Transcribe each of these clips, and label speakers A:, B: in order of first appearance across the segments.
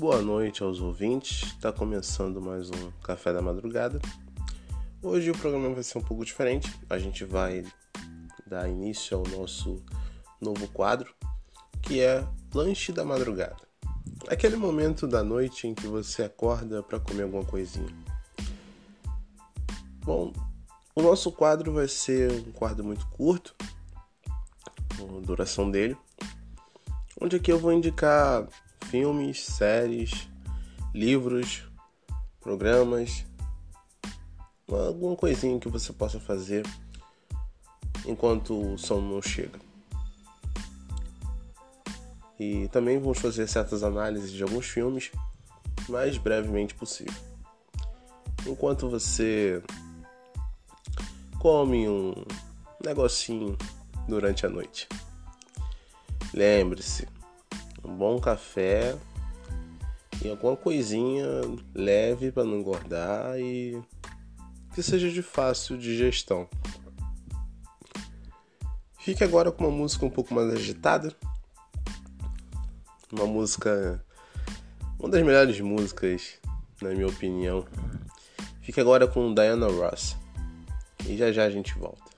A: Boa noite aos ouvintes. Está começando mais um Café da Madrugada. Hoje o programa vai ser um pouco diferente. A gente vai dar início ao nosso novo quadro, que é Lanche da Madrugada. Aquele momento da noite em que você acorda para comer alguma coisinha. Bom, o nosso quadro vai ser um quadro muito curto, a duração dele, onde aqui eu vou indicar filmes, séries, livros, programas, alguma coisinha que você possa fazer enquanto o som não chega. E também vamos fazer certas análises de alguns filmes mais brevemente possível. Enquanto você come um negocinho durante a noite. Lembre-se, um bom café e alguma coisinha leve para não engordar e que seja de fácil digestão. Fique agora com uma música um pouco mais agitada. Uma música. Uma das melhores músicas, na minha opinião. Fique agora com Diana Ross. E já já a gente volta.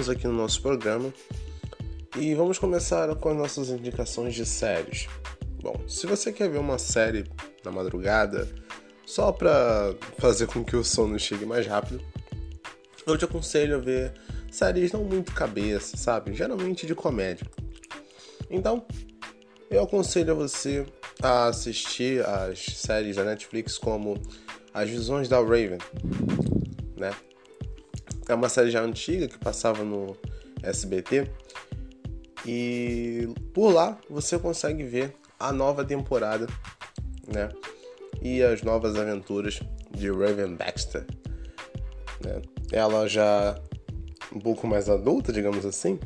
B: Voltamos aqui no nosso programa e vamos começar com as nossas indicações de séries. Bom, se você quer ver uma série na madrugada, só para fazer com que o sono chegue mais rápido, eu te aconselho a ver séries não muito cabeça, sabe? Geralmente de comédia. Então, eu aconselho a você a assistir as séries da Netflix como As Visões da Raven, né? É uma série já antiga que passava no SBT e por lá você consegue ver a nova temporada, né? E as novas aventuras de Raven Baxter. Né? Ela já um pouco mais adulta, digamos assim.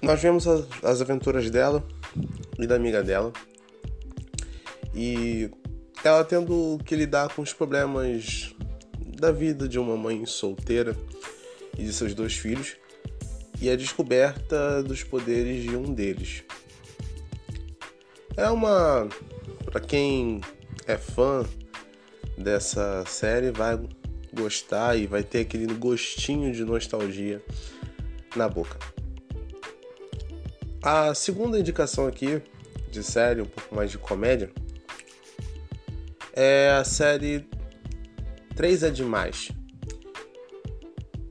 B: Nós vemos as, as aventuras dela e da amiga dela. E ela tendo que lidar com os problemas da vida de uma mãe solteira e de seus dois filhos e a descoberta dos poderes de um deles. É uma. para quem é fã dessa série, vai gostar e vai ter aquele gostinho de nostalgia na boca. A segunda indicação aqui de série, um pouco mais de comédia, é a série 3 é Demais.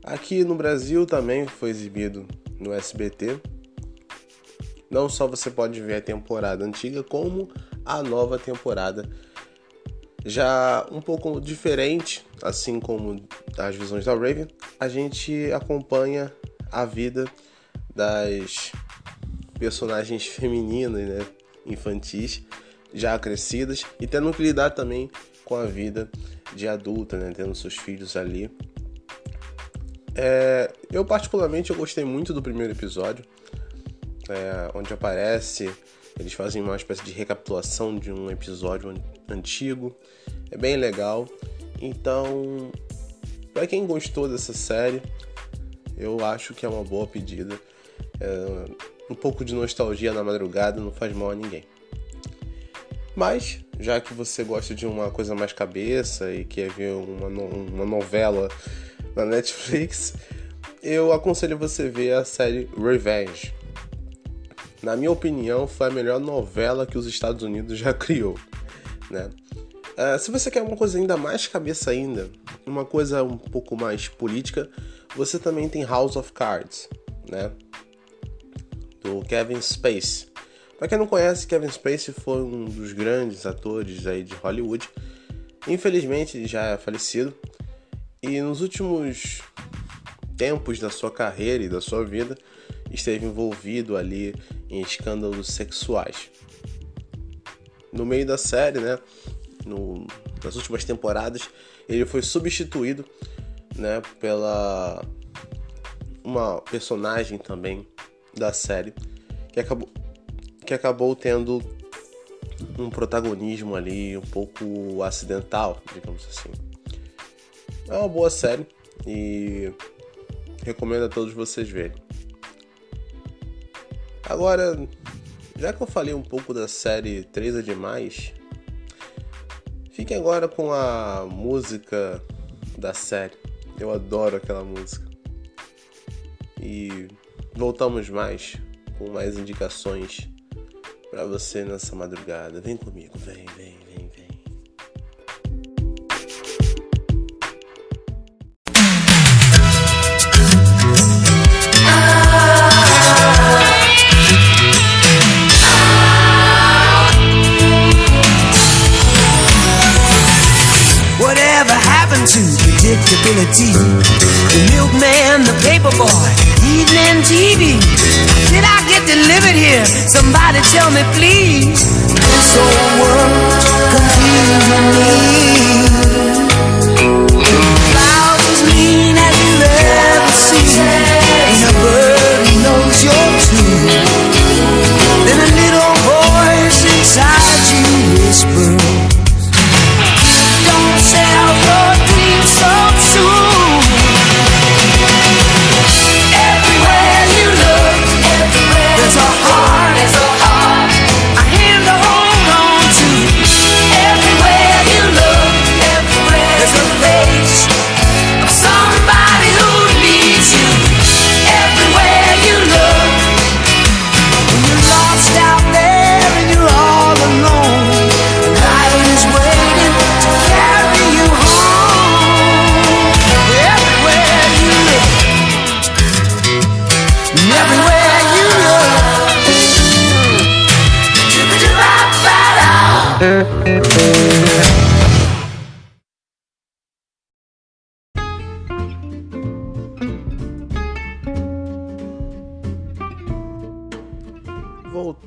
B: Aqui no Brasil também foi exibido no SBT. Não só você pode ver a temporada antiga, como a nova temporada. Já um pouco diferente, assim como as visões da Raven, a gente acompanha a vida das personagens femininas, né, infantis, já crescidas e tendo que lidar também com a vida de adulta, né, tendo seus filhos ali. É, eu particularmente eu gostei muito do primeiro episódio, é, onde aparece, eles fazem uma espécie de recapitulação de um episódio antigo, é bem legal. Então, para quem gostou dessa série, eu acho que é uma boa pedida. É, um pouco de nostalgia na madrugada não faz mal a ninguém. Mas, já que você gosta de uma coisa mais cabeça e quer ver uma, uma novela na Netflix, eu aconselho você ver a série Revenge. Na minha opinião, foi a melhor novela que os Estados Unidos já criou, né? Uh, se você quer uma coisa ainda mais cabeça ainda, uma coisa um pouco mais política, você também tem House of Cards, né? Do Kevin Spacey. Para quem não conhece, Kevin Spacey foi um dos grandes atores aí de Hollywood. Infelizmente, já é falecido, e nos últimos tempos da sua carreira e da sua vida esteve envolvido ali em escândalos sexuais. No meio da série, né, no, nas últimas temporadas, ele foi substituído, né, pela uma personagem também da série que acabou que acabou tendo um protagonismo ali um pouco acidental, digamos assim. É uma boa série e recomendo a todos vocês verem. Agora, já que eu falei um pouco da série 3 é demais, fiquem agora com a música da série. Eu adoro aquela música. E voltamos mais com mais indicações para você nessa madrugada. Vem comigo, vem, vem, vem, vem.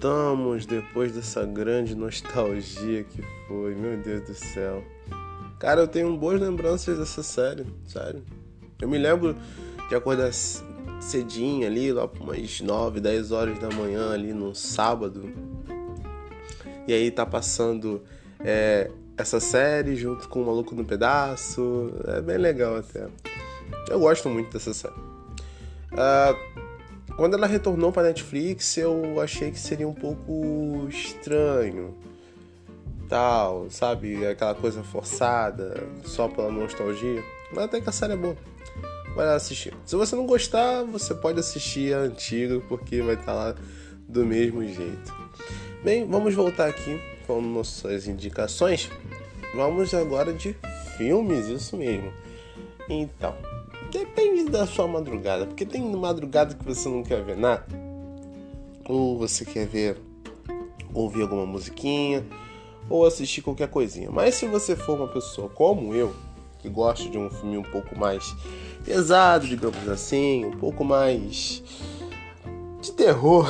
B: Voltamos depois dessa grande nostalgia que foi, meu Deus do céu. Cara, eu tenho boas lembranças dessa série, sério. Eu me lembro de acordar cedinho ali, lá por umas 9, 10 horas da manhã ali no sábado. E aí tá passando é, essa série junto com o Maluco no Pedaço. É bem legal até. Eu gosto muito dessa série. Uh, quando ela retornou para Netflix, eu achei que seria um pouco estranho. Tal, sabe? Aquela coisa forçada, só pela nostalgia. Mas até que a série é boa. Vai lá assistir. Se você não gostar, você pode assistir a antiga, porque vai estar lá do mesmo jeito. Bem, vamos voltar aqui com nossas indicações. Vamos agora de filmes, isso mesmo. Então, Depende da sua madrugada, porque tem madrugada que você não quer ver nada, ou você quer ver, ouvir alguma musiquinha, ou assistir qualquer coisinha. Mas se você for uma pessoa como eu, que gosta de um filme um pouco mais pesado, digamos assim, um pouco mais de terror,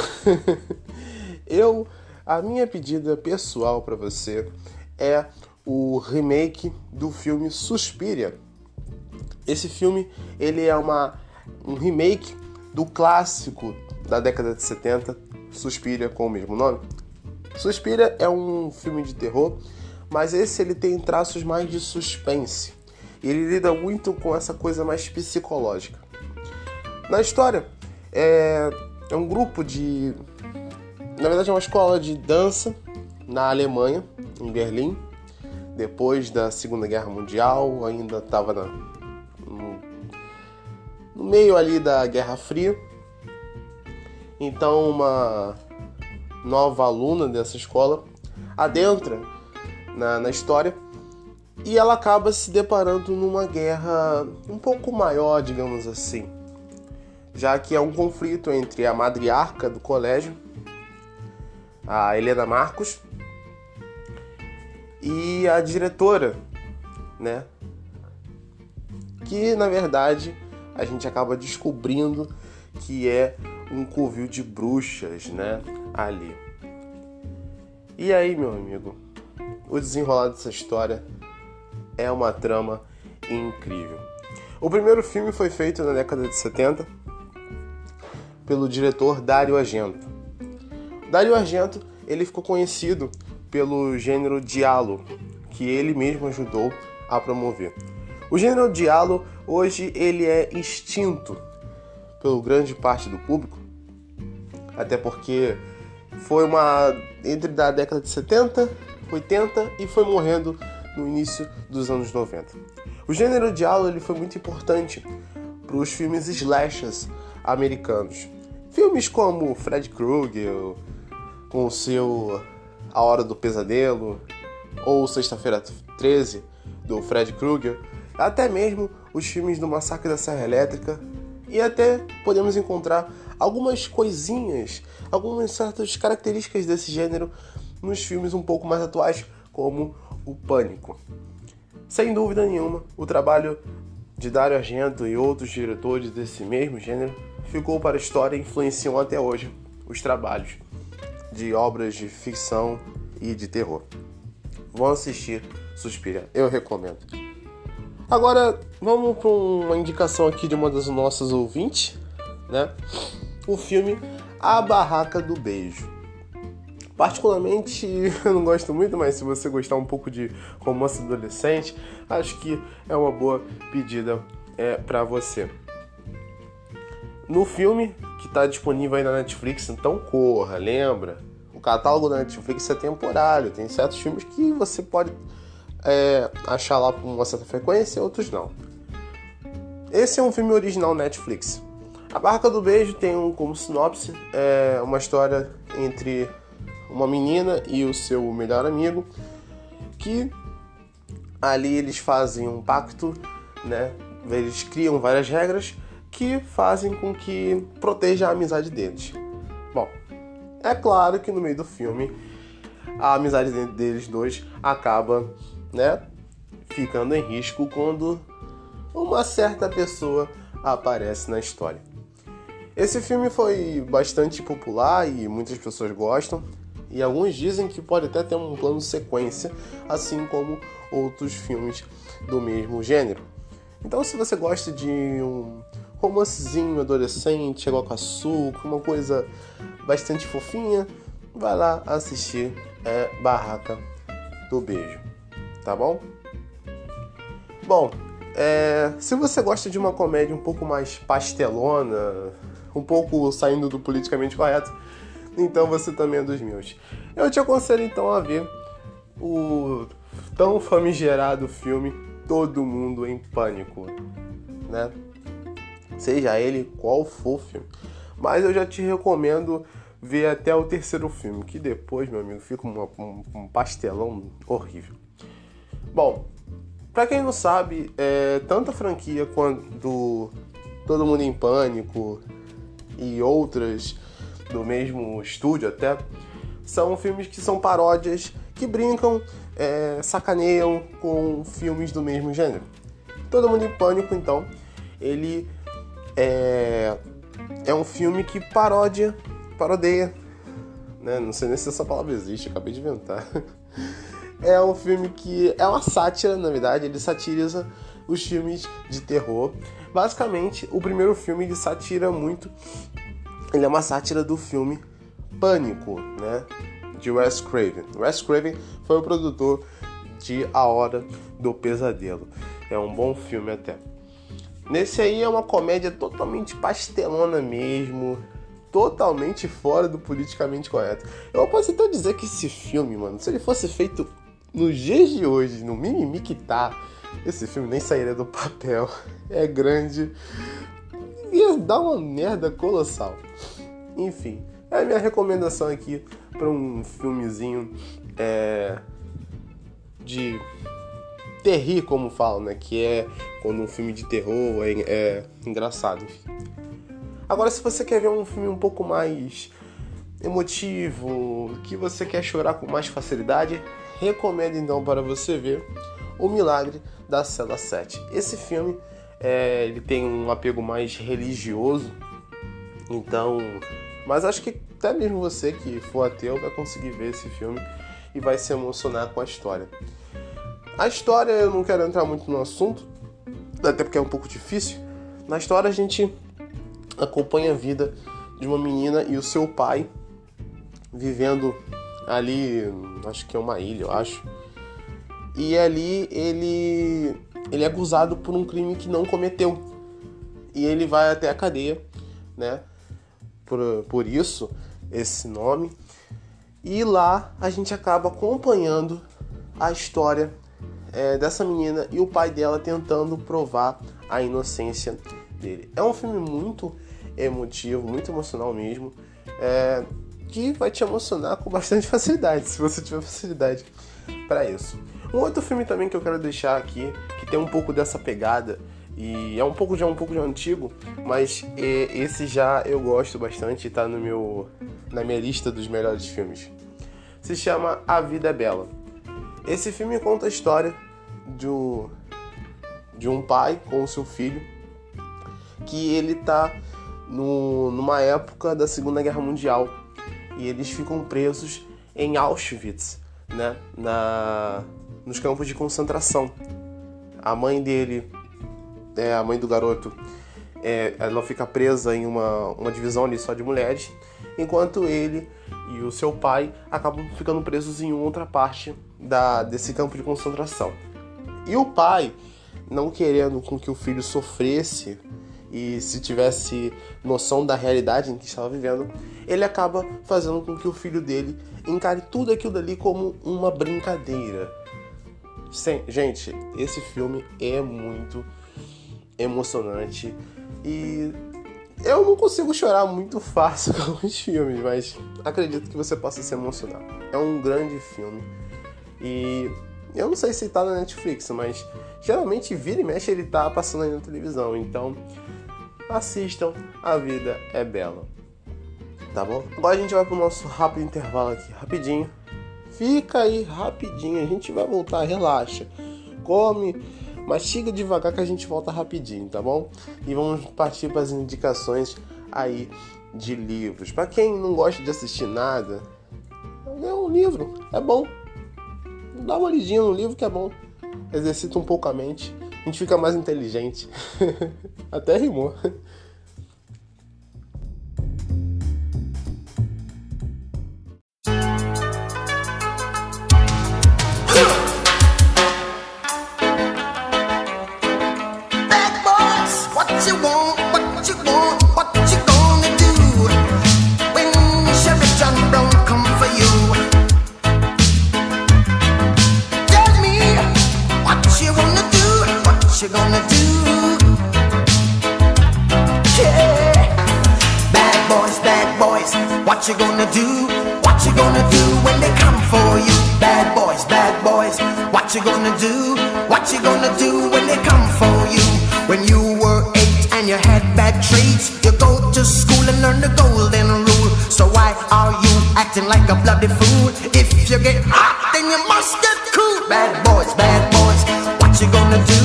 B: eu a minha pedida pessoal para você é o remake do filme Suspiria esse filme ele é uma, um remake do clássico da década de 70, Suspiria, com o mesmo nome. Suspiria é um filme de terror, mas esse ele tem traços mais de suspense. Ele lida muito com essa coisa mais psicológica. Na história, é, é um grupo de. Na verdade, é uma escola de dança na Alemanha, em Berlim. Depois da Segunda Guerra Mundial, ainda estava na no meio ali da Guerra Fria. Então, uma nova aluna dessa escola adentra na, na história e ela acaba se deparando numa guerra um pouco maior, digamos assim, já que é um conflito entre a madriarca do colégio, a Helena Marcos, e a diretora, né? Que na verdade a gente acaba descobrindo que é um covil de bruxas, né? Ali. E aí, meu amigo, o desenrolar dessa história é uma trama incrível. O primeiro filme foi feito na década de 70 pelo diretor Dario Argento. Dario Argento ele ficou conhecido pelo gênero diálogo, que ele mesmo ajudou a promover. O gênero diálogo hoje ele é extinto pelo grande parte do público, até porque foi uma entre da década de 70, 80 e foi morrendo no início dos anos 90. O gênero diálogo ele foi muito importante para os filmes slashers americanos. Filmes como Fred Krueger, com seu A Hora do Pesadelo, ou Sexta-feira 13, do Fred Krueger, até mesmo os filmes do Massacre da Serra Elétrica e até podemos encontrar algumas coisinhas, algumas certas características desse gênero nos filmes um pouco mais atuais, como o Pânico. Sem dúvida nenhuma, o trabalho de Dario Argento e outros diretores desse mesmo gênero ficou para a história e influenciam até hoje os trabalhos de obras de ficção e de terror. Vão assistir Suspira, eu recomendo. Agora, vamos para uma indicação aqui de uma das nossas ouvintes, né? O filme A Barraca do Beijo. Particularmente, eu não gosto muito, mas se você gostar um pouco de romance adolescente, acho que é uma boa pedida é, para você. No filme, que está disponível aí na Netflix, então corra, lembra? O catálogo da Netflix é temporário, tem certos filmes que você pode é, achar lá com uma certa frequência, outros não. Esse é um filme original Netflix. A Barca do Beijo tem um, como sinopse é, uma história entre uma menina e o seu melhor amigo que ali eles fazem um pacto, né? Eles criam várias regras que fazem com que proteja a amizade deles. Bom, é claro que no meio do filme a amizade deles dois acaba, né, ficando em risco quando uma certa pessoa aparece na história. Esse filme foi bastante popular e muitas pessoas gostam, e alguns dizem que pode até ter um plano sequência, assim como outros filmes do mesmo gênero. Então, se você gosta de um romancezinho adolescente, água com açúcar, uma coisa bastante fofinha, vai lá assistir é, Barraca do Beijo, tá bom? Bom, é, se você gosta de uma comédia um pouco mais pastelona, um pouco saindo do politicamente correto, então você também é dos meus. Eu te aconselho então a ver o tão famigerado filme Todo Mundo em Pânico, né? Seja ele qual for o filme. Mas eu já te recomendo ver até o terceiro filme, que depois, meu amigo, fica um, um, pastelão horrível. Bom, para quem não sabe, é, tanto a franquia quanto Todo Mundo em Pânico e outras do mesmo estúdio até, são filmes que são paródias que brincam, é, sacaneiam com filmes do mesmo gênero. Todo Mundo em Pânico, então, ele é, é um filme que paródia, parodeia, né? Não sei nem se essa palavra existe, acabei de inventar. É um filme que é uma sátira, na verdade, ele satiriza os filmes de terror. Basicamente, o primeiro filme ele satira muito, ele é uma sátira do filme Pânico, né? De Wes Craven. Wes Craven foi o produtor de A Hora do Pesadelo. É um bom filme até. Nesse aí é uma comédia totalmente pastelona mesmo, totalmente fora do politicamente correto. Eu posso até dizer que esse filme, mano, se ele fosse feito nos dias de hoje, no mimimi que tá, esse filme nem sairia do papel. É grande. Ia dar uma merda colossal. Enfim, é a minha recomendação aqui para um filmezinho é, de terrir, como falam, né? Que é quando um filme de terror é, é engraçado. Agora, se você quer ver um filme um pouco mais emotivo, que você quer chorar com mais facilidade, recomendo então para você ver O Milagre da Cela 7. Esse filme é, ele tem um apego mais religioso, então, mas acho que até mesmo você que for ateu vai conseguir ver esse filme e vai se emocionar com a história. A história eu não quero entrar muito no assunto, até porque é um pouco difícil. Na história a gente acompanha a vida de uma menina e o seu pai vivendo ali, acho que é uma ilha, eu acho. E ali ele ele é acusado por um crime que não cometeu. E ele vai até a cadeia, né? Por, por isso, esse nome. E lá a gente acaba acompanhando a história é, dessa menina e o pai dela tentando provar a inocência dele. É um filme muito emotivo, muito emocional mesmo. É, que vai te emocionar com bastante facilidade, se você tiver facilidade para isso. Um outro filme também que eu quero deixar aqui, que tem um pouco dessa pegada e é um pouco já um pouco já antigo, mas é, esse já eu gosto bastante, tá no meu na minha lista dos melhores filmes. Se chama A Vida é Bela. Esse filme conta a história de um, de um pai com seu filho que ele tá no, numa época da Segunda Guerra Mundial e eles ficam presos em Auschwitz, né, na, nos campos de concentração. A mãe dele, é, a mãe do garoto, é, ela fica presa em uma, uma divisão ali só de mulheres, enquanto ele e o seu pai acabam ficando presos em outra parte da, desse campo de concentração. E o pai, não querendo com que o filho sofresse e se tivesse noção da realidade em que estava vivendo, ele acaba fazendo com que o filho dele encare tudo aquilo dali como uma brincadeira. Sim, gente, esse filme é muito emocionante e eu não consigo chorar muito fácil com alguns filmes, mas acredito que você possa se emocionar. É um grande filme e eu não sei se tá na Netflix, mas geralmente vira e mexe ele tá passando aí na televisão, então assistam, a vida é bela tá bom? Agora a gente vai pro nosso rápido intervalo aqui, rapidinho. Fica aí rapidinho, a gente vai voltar, relaxa. Come, mastiga devagar que a gente volta rapidinho, tá bom? E vamos partir para as indicações aí de livros. Para quem não gosta de assistir nada, lê um livro, é bom. Dá uma lidinha no livro que é bom. Exercita um pouco a mente. A gente fica mais inteligente. Até rimou.
C: What you gonna do? What you gonna do when they come for you? When you were eight and you had bad traits, you go to school and learn the golden rule. So why are you acting like a bloody fool? If you get hot, then you must get cool. Bad boys, bad boys. What you gonna do?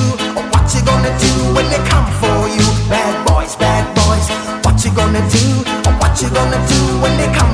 C: What you gonna do when they come for you? Bad boys, bad boys. What you gonna do? What you gonna do when they come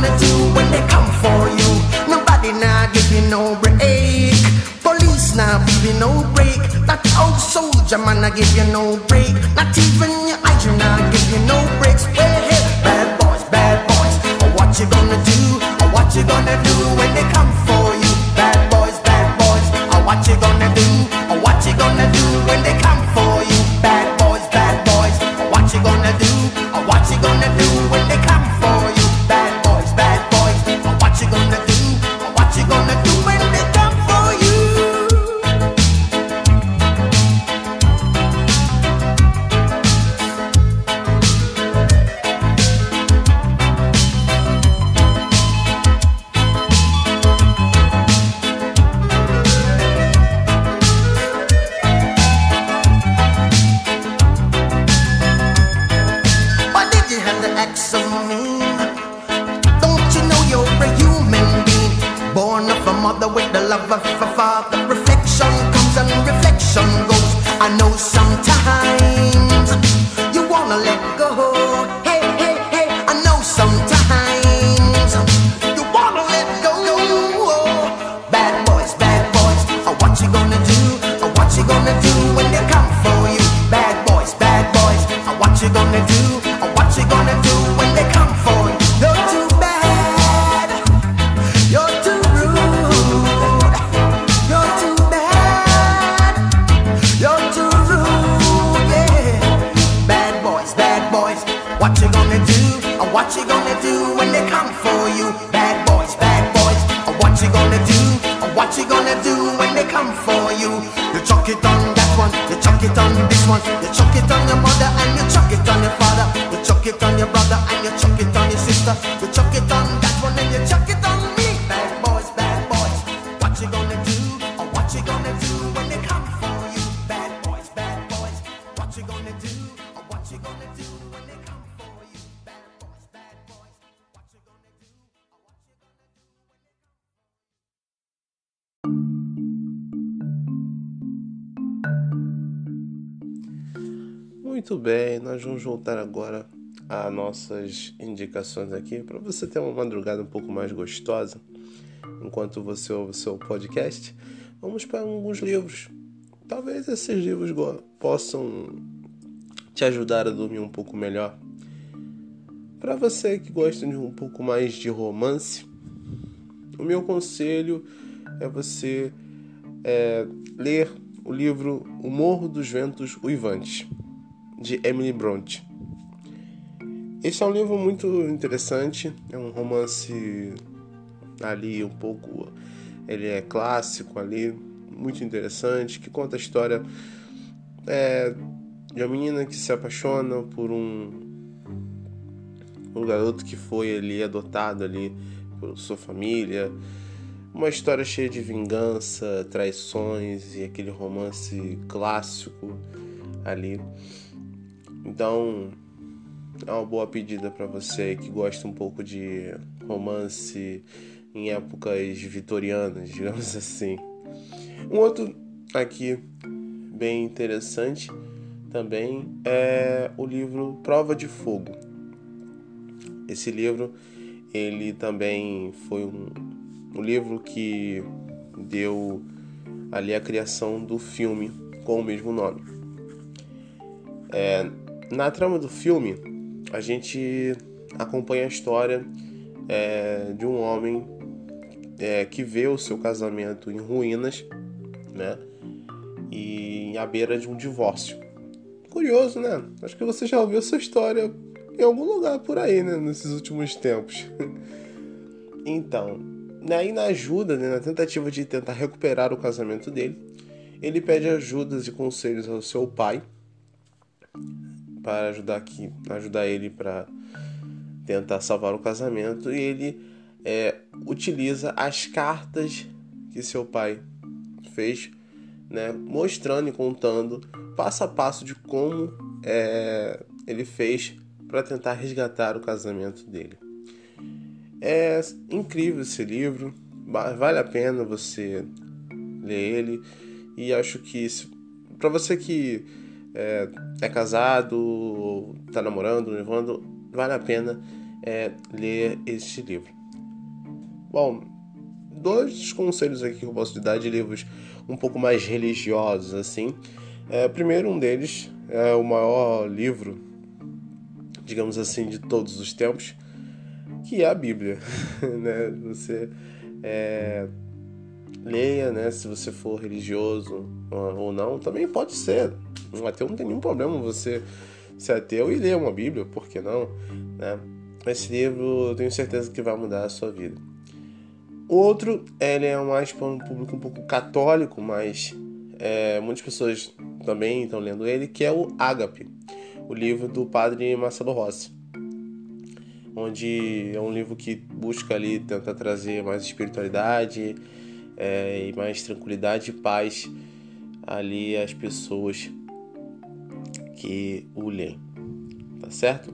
C: Gonna do when they come for you? Nobody now give you no break. Police now give you no break. That old soldier man I give you no break. Not even your eyes you now give you no breaks. Well, hey, bad boys, bad boys, oh, what you gonna do? Oh, what you gonna do
B: Muito bem, nós vamos voltar agora às nossas indicações aqui para você ter uma madrugada um pouco mais gostosa enquanto você ouve o seu podcast. Vamos para alguns livros. Talvez esses livros possam te ajudar a dormir um pouco melhor. Para você que gosta de um pouco mais de romance, o meu conselho é você é, ler o livro O Morro dos Ventos Uivantes, de Emily Bronte. Esse é um livro muito interessante, é um romance ali um pouco. Ele é clássico ali, muito interessante, que conta a história é, de uma menina que se apaixona por um, um garoto que foi ali adotado ali por sua família. Uma história cheia de vingança, traições e aquele romance clássico ali. Então, é uma boa pedida para você que gosta um pouco de romance em épocas vitorianas, digamos assim. Um outro aqui bem interessante também é o livro Prova de Fogo. Esse livro ele também foi um, um livro que deu ali a criação do filme com o mesmo nome. É, na trama do filme, a gente acompanha a história é, de um homem é, que vê o seu casamento em ruínas, né? E à beira de um divórcio. Curioso, né? Acho que você já ouviu essa história em algum lugar por aí, né? Nesses últimos tempos. então, aí na ajuda, né, na tentativa de tentar recuperar o casamento dele, ele pede ajudas e conselhos ao seu pai para ajudar aqui, ajudar ele para tentar salvar o casamento e ele é, utiliza as cartas que seu pai fez, né, mostrando e contando passo a passo de como é, ele fez para tentar resgatar o casamento dele. É incrível esse livro, vale a pena você ler ele e acho que para você que é, é casado, está namorando, levando, vale a pena é, ler este livro. Bom, dois conselhos aqui que eu posso te dar de livros um pouco mais religiosos, assim. É, primeiro, um deles é o maior livro, digamos assim, de todos os tempos, que é a Bíblia. né? Você é, leia, né? Se você for religioso ou não, também pode ser. Um ateu não tem nenhum problema você ser ateu e ler uma Bíblia, por que não? Né? Esse livro eu tenho certeza que vai mudar a sua vida. O outro, ele é mais para um público um pouco católico, mas é, muitas pessoas também estão lendo ele, que é o Ágape, o livro do padre Marcelo Rossi. Onde é um livro que busca ali tentar trazer mais espiritualidade é, e mais tranquilidade e paz ali às pessoas que o leem, tá certo?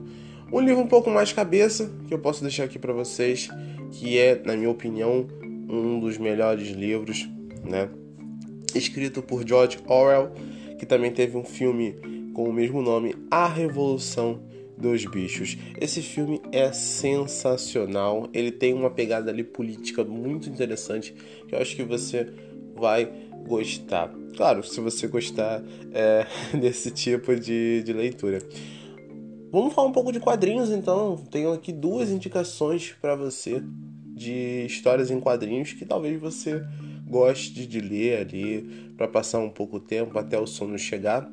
B: Um livro um pouco mais cabeça que eu posso deixar aqui para vocês, que é, na minha opinião, um dos melhores livros, né? Escrito por George Orwell, que também teve um filme com o mesmo nome, A Revolução dos Bichos. Esse filme é sensacional, ele tem uma pegada ali política muito interessante, que eu acho que você vai gostar. Claro, se você gostar é, desse tipo de, de leitura. Vamos falar um pouco de quadrinhos então. Tenho aqui duas indicações para você de histórias em quadrinhos que talvez você goste de ler ali para passar um pouco tempo até o sono chegar.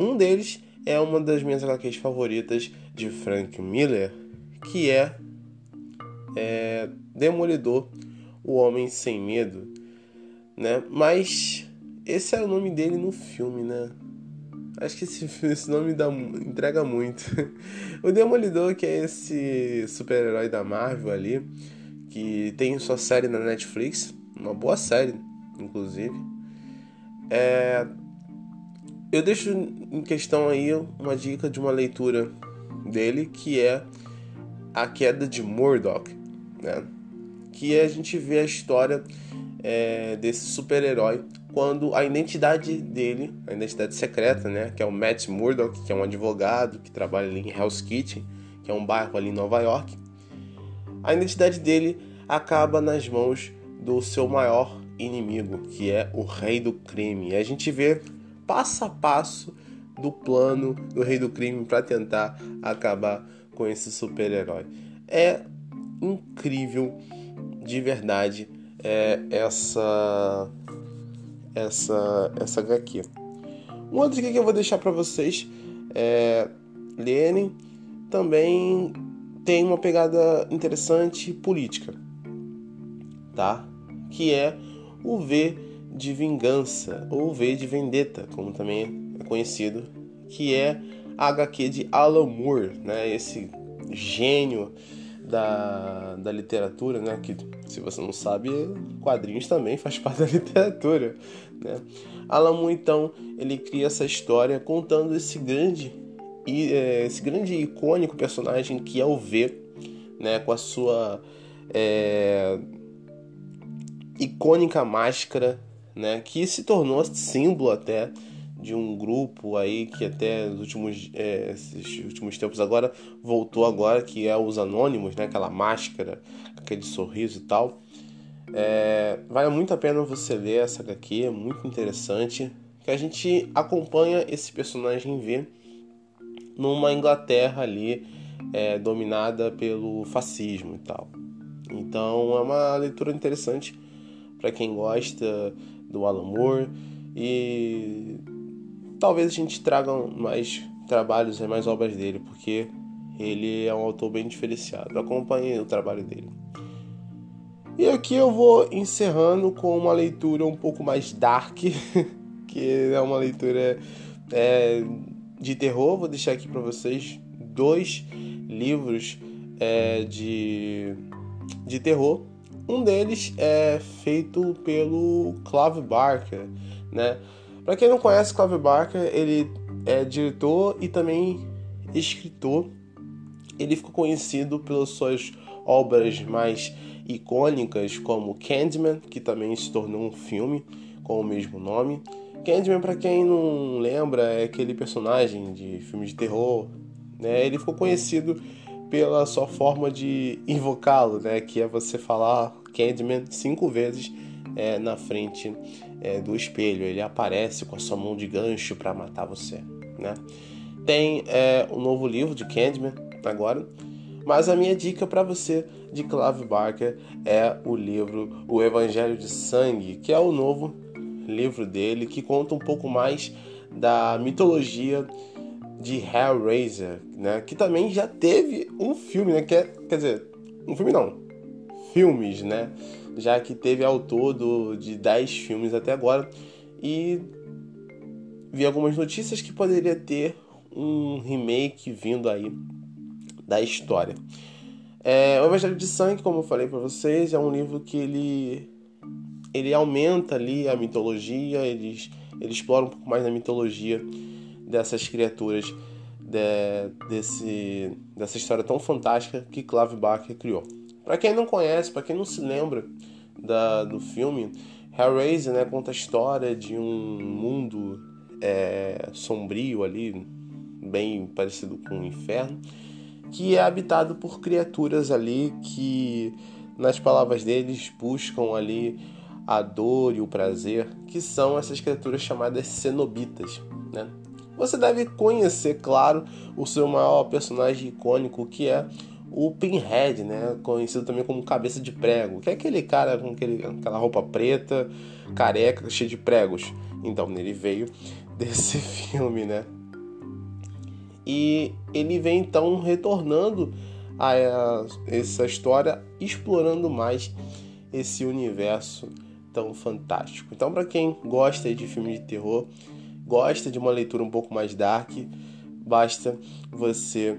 B: Um deles é uma das minhas HQs favoritas de Frank Miller, que é, é Demolidor, o Homem Sem Medo né? Mas esse é o nome dele no filme, né? Acho que esse, esse nome dá, entrega muito. o Demolidor, que é esse super-herói da Marvel ali, que tem sua série na Netflix, uma boa série, inclusive. É... Eu deixo em questão aí uma dica de uma leitura dele, que é A Queda de Murdoch, né? Que a gente vê a história é, desse super-herói quando a identidade dele, a identidade secreta, né, que é o Matt Murdock, que é um advogado que trabalha ali em Hell's Kitchen, que é um bairro ali em Nova York, a identidade dele acaba nas mãos do seu maior inimigo, que é o Rei do Crime. E a gente vê passo a passo do plano do Rei do Crime para tentar acabar com esse super-herói. É incrível de verdade é essa essa essa HQ. Um outro que eu vou deixar para vocês é Lenin também tem uma pegada interessante política. tá? Que é o V de Vingança, ou V de Vendetta, como também é conhecido, que é a HQ de Alan Moore, né? Esse gênio da, da literatura, né? Que, se você não sabe, quadrinhos também faz parte da literatura, né? Alan Moore, então, ele cria essa história contando esse grande, é, esse grande icônico personagem que é o V, né? Com a sua é, icônica máscara, né? Que se tornou símbolo até de um grupo aí que até nos últimos, é, últimos tempos agora voltou agora, que é os Anônimos, né? Aquela máscara, aquele sorriso e tal. É, vale muito a pena você ler essa HQ, é muito interessante. Que a gente acompanha esse personagem V numa Inglaterra ali é, dominada pelo fascismo e tal. Então é uma leitura interessante para quem gosta do Alan Moore e talvez a gente traga mais trabalhos e mais obras dele, porque ele é um autor bem diferenciado. Acompanhe o trabalho dele. E aqui eu vou encerrando com uma leitura um pouco mais dark, que é uma leitura é, de terror. Vou deixar aqui para vocês dois livros é, de, de terror. Um deles é feito pelo Clive Barker, né? Para quem não conhece Clive Barker, ele é diretor e também escritor. Ele ficou conhecido pelas suas obras mais icônicas, como Candyman, que também se tornou um filme com o mesmo nome. Candyman, para quem não lembra, é aquele personagem de filme de terror. Né? Ele ficou conhecido pela sua forma de invocá-lo, né? que é você falar Candyman cinco vezes é, na frente é, do espelho. Ele aparece com a sua mão de gancho para matar você. Né? Tem é, um novo livro de Candyman agora, mas a minha dica para você de Clive Barker é o livro O Evangelho de Sangue, que é o novo livro dele que conta um pouco mais da mitologia de Hellraiser, né? Que também já teve um filme, né? Que é, quer dizer, um filme não, filmes, né? já que teve ao todo de 10 filmes até agora e vi algumas notícias que poderia ter um remake vindo aí da história. É, o Evangelho de Sangue, como eu falei para vocês, é um livro que ele ele aumenta ali a mitologia, ele, ele explora um pouco mais a mitologia dessas criaturas de, desse, dessa história tão fantástica que Clive Barker criou. Para quem não conhece, para quem não se lembra da, do filme, Hellraiser né, conta a história de um mundo é, sombrio ali, bem parecido com o inferno, que é habitado por criaturas ali que, nas palavras deles, buscam ali a dor e o prazer, que são essas criaturas chamadas cenobitas, né? Você deve conhecer, claro, o seu maior personagem icônico, que é o Pinhead, né? Conhecido também como cabeça de prego, que é aquele cara com aquele, aquela roupa preta, careca, cheio de pregos. Então, ele veio desse filme, né? E ele vem então retornando a essa história, explorando mais esse universo tão fantástico. Então, para quem gosta de filme de terror, gosta de uma leitura um pouco mais dark, basta você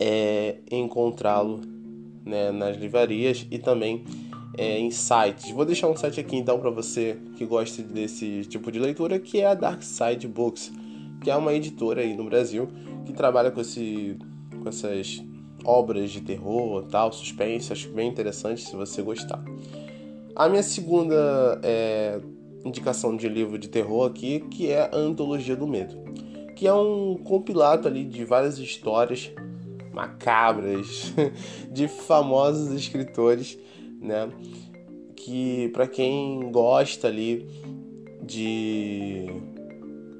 B: é, encontrá-lo né, nas livrarias e também é, em sites. Vou deixar um site aqui então para você que gosta desse tipo de leitura, que é a Dark Side Books, que é uma editora aí no Brasil que trabalha com, esse, com essas obras de terror, tal, suspense, acho bem interessante se você gostar. A minha segunda é, indicação de livro de terror aqui, que é a Antologia do Medo, que é um compilado ali de várias histórias macabras de famosos escritores, né? Que para quem gosta ali de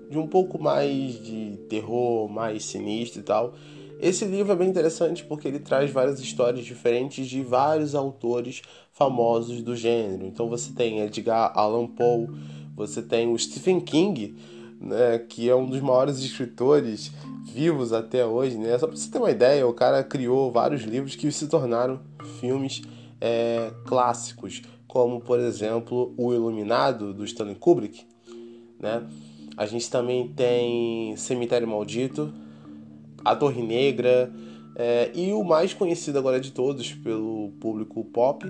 B: de um pouco mais de terror, mais sinistro e tal, esse livro é bem interessante porque ele traz várias histórias diferentes de vários autores famosos do gênero. Então você tem Edgar Allan Poe, você tem o Stephen King, né, que é um dos maiores escritores vivos até hoje, né? Só para você ter uma ideia, o cara criou vários livros que se tornaram filmes é, clássicos, como por exemplo O Iluminado do Stanley Kubrick, né? A gente também tem Cemitério Maldito, A Torre Negra é, e o mais conhecido agora de todos pelo público pop,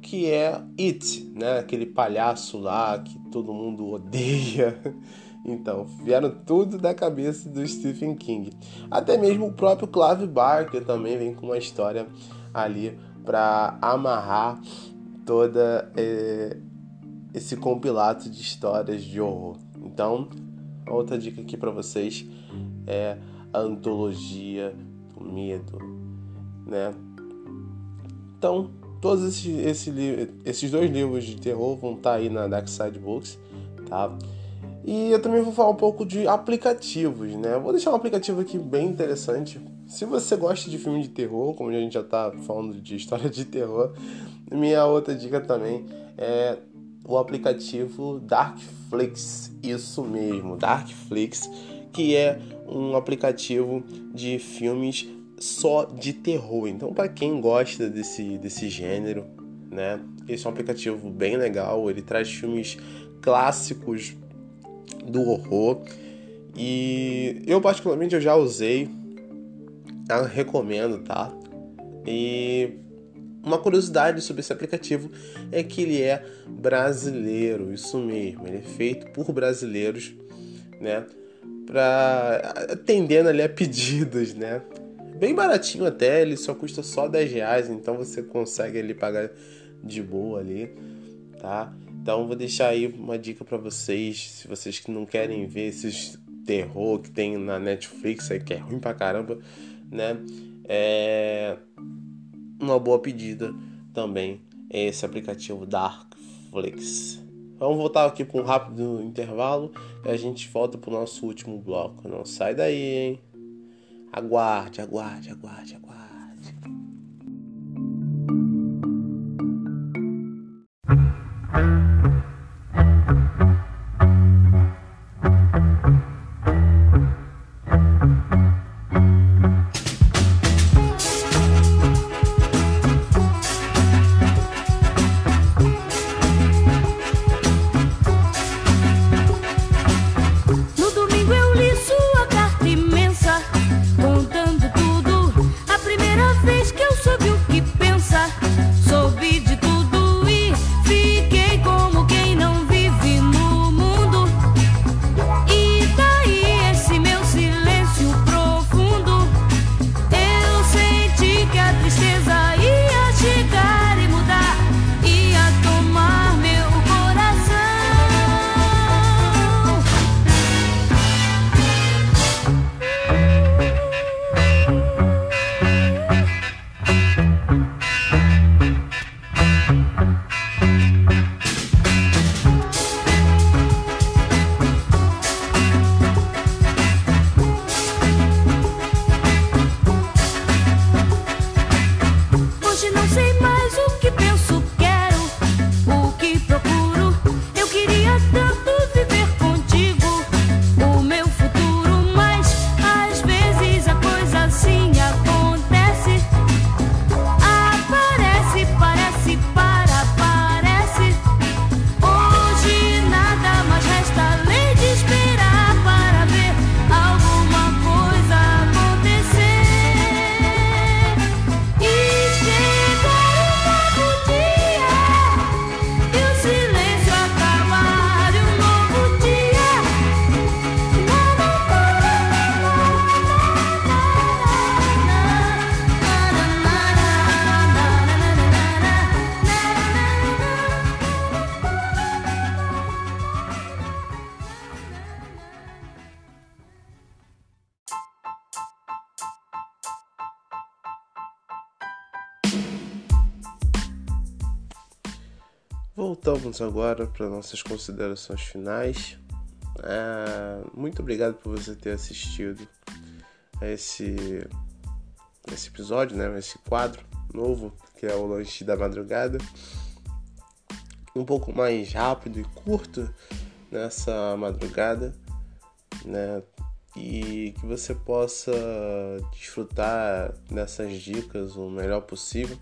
B: que é It, né? Aquele palhaço lá que todo mundo odeia. Então, vieram tudo da cabeça do Stephen King. Até mesmo o próprio Clive Barker também vem com uma história ali para amarrar toda é, esse compilado de histórias de horror. Então, outra dica aqui para vocês é a antologia do medo, né? Então, todos esses, esse, esses dois livros de terror vão estar tá aí na Dark Side Books, tá? E eu também vou falar um pouco de aplicativos, né? Vou deixar um aplicativo aqui bem interessante. Se você gosta de filme de terror, como a gente já está falando de história de terror, minha outra dica também é o aplicativo Darkflix. Isso mesmo, Darkflix, que é um aplicativo de filmes só de terror. Então, para quem gosta desse, desse gênero, né? Esse é um aplicativo bem legal. Ele traz filmes clássicos do horror. E eu particularmente eu já usei, eu recomendo, tá? E uma curiosidade sobre esse aplicativo é que ele é brasileiro, isso mesmo, ele é feito por brasileiros, né? Pra atendendo ali a pedidos, né? Bem baratinho até, ele só custa só 10 reais, então você consegue ali pagar de boa ali, tá? Então vou deixar aí uma dica para vocês, se vocês que não querem ver esses terror que tem na Netflix aí que é ruim pra caramba, né? É uma boa pedida também é esse aplicativo Darkflix. Vamos voltar aqui para um rápido intervalo e a gente volta para o nosso último bloco. Não sai daí, hein? Aguarde, aguarde, aguarde, aguarde. Agora para nossas considerações finais. É, muito obrigado por você ter assistido a esse, esse episódio, né? Esse quadro novo que é o lanche da madrugada. Um pouco mais rápido e curto nessa madrugada, né? E que você possa desfrutar dessas dicas o melhor possível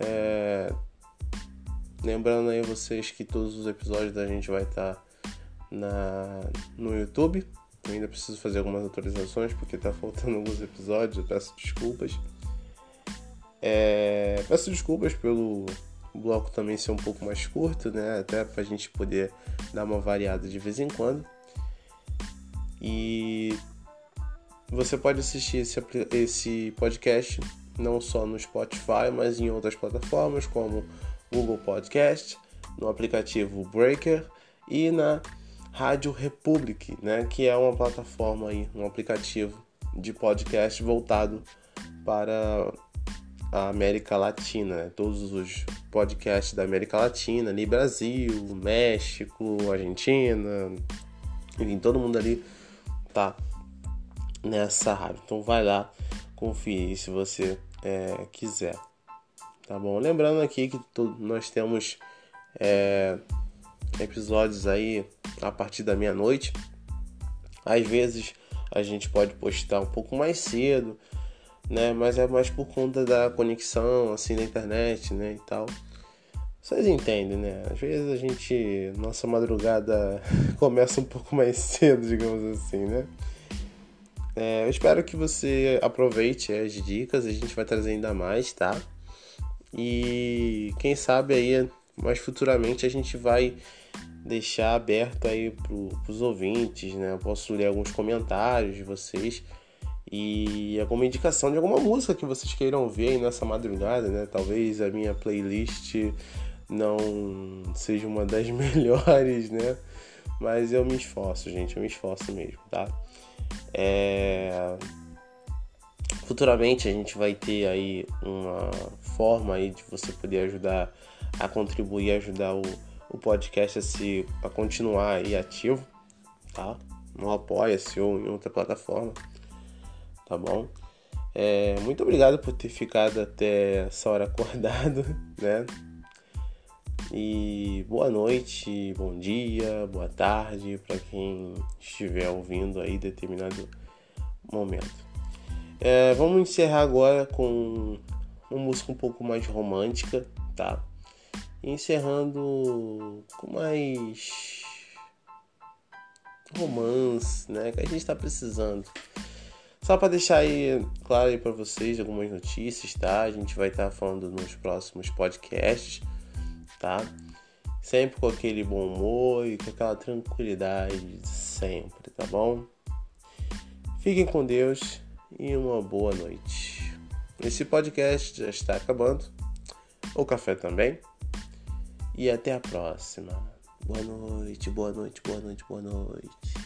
B: É... Lembrando aí vocês que todos os episódios da gente vai estar tá na... no YouTube. Eu ainda preciso fazer algumas atualizações porque tá faltando alguns episódios, eu peço desculpas. É... Peço desculpas pelo bloco também ser um pouco mais curto, né? Até pra gente poder dar uma variada de vez em quando. E você pode assistir esse, esse podcast não só no Spotify, mas em outras plataformas como Google Podcast, no aplicativo Breaker e na Rádio Republic, né, que é uma plataforma aí, um aplicativo de podcast voltado para a América Latina, né? todos os podcasts da América Latina, ali Brasil, México, Argentina, enfim, todo mundo ali tá nessa rádio. Então vai lá conferir se você é, quiser. Tá bom? Lembrando aqui que nós temos é, episódios aí a partir da meia-noite. Às vezes a gente pode postar um pouco mais cedo, né? Mas é mais por conta da conexão assim da internet, né? E tal. Vocês entendem, né? Às vezes a gente. Nossa madrugada começa um pouco mais cedo, digamos assim, né? É, eu espero que você aproveite as dicas, a gente vai trazer ainda mais, tá? E quem sabe aí, mais futuramente, a gente vai deixar aberto aí para os ouvintes, né? Eu posso ler alguns comentários de vocês e alguma indicação de alguma música que vocês queiram ver aí nessa madrugada, né? Talvez a minha playlist não seja uma das melhores, né? Mas eu me esforço, gente, eu me esforço mesmo, tá? É... Futuramente a gente vai ter aí uma forma aí de você poder ajudar a contribuir, ajudar o, o podcast a, se, a continuar aí ativo, tá? No Apoia-se ou em outra plataforma, tá bom? É, muito obrigado por ter ficado até essa hora acordado, né? E boa noite, bom dia, boa tarde para quem estiver ouvindo aí determinado momento. É, vamos encerrar agora com uma música um pouco mais romântica, tá? encerrando com mais romance, né? Que a gente está precisando. Só para deixar aí claro aí para vocês algumas notícias, tá? A gente vai estar tá falando nos próximos podcasts tá? Sempre com aquele bom humor e com aquela tranquilidade de sempre, tá bom? Fiquem com Deus e uma boa noite. Esse podcast já está acabando. O café também. E até a próxima. Boa noite, boa noite, boa noite, boa noite.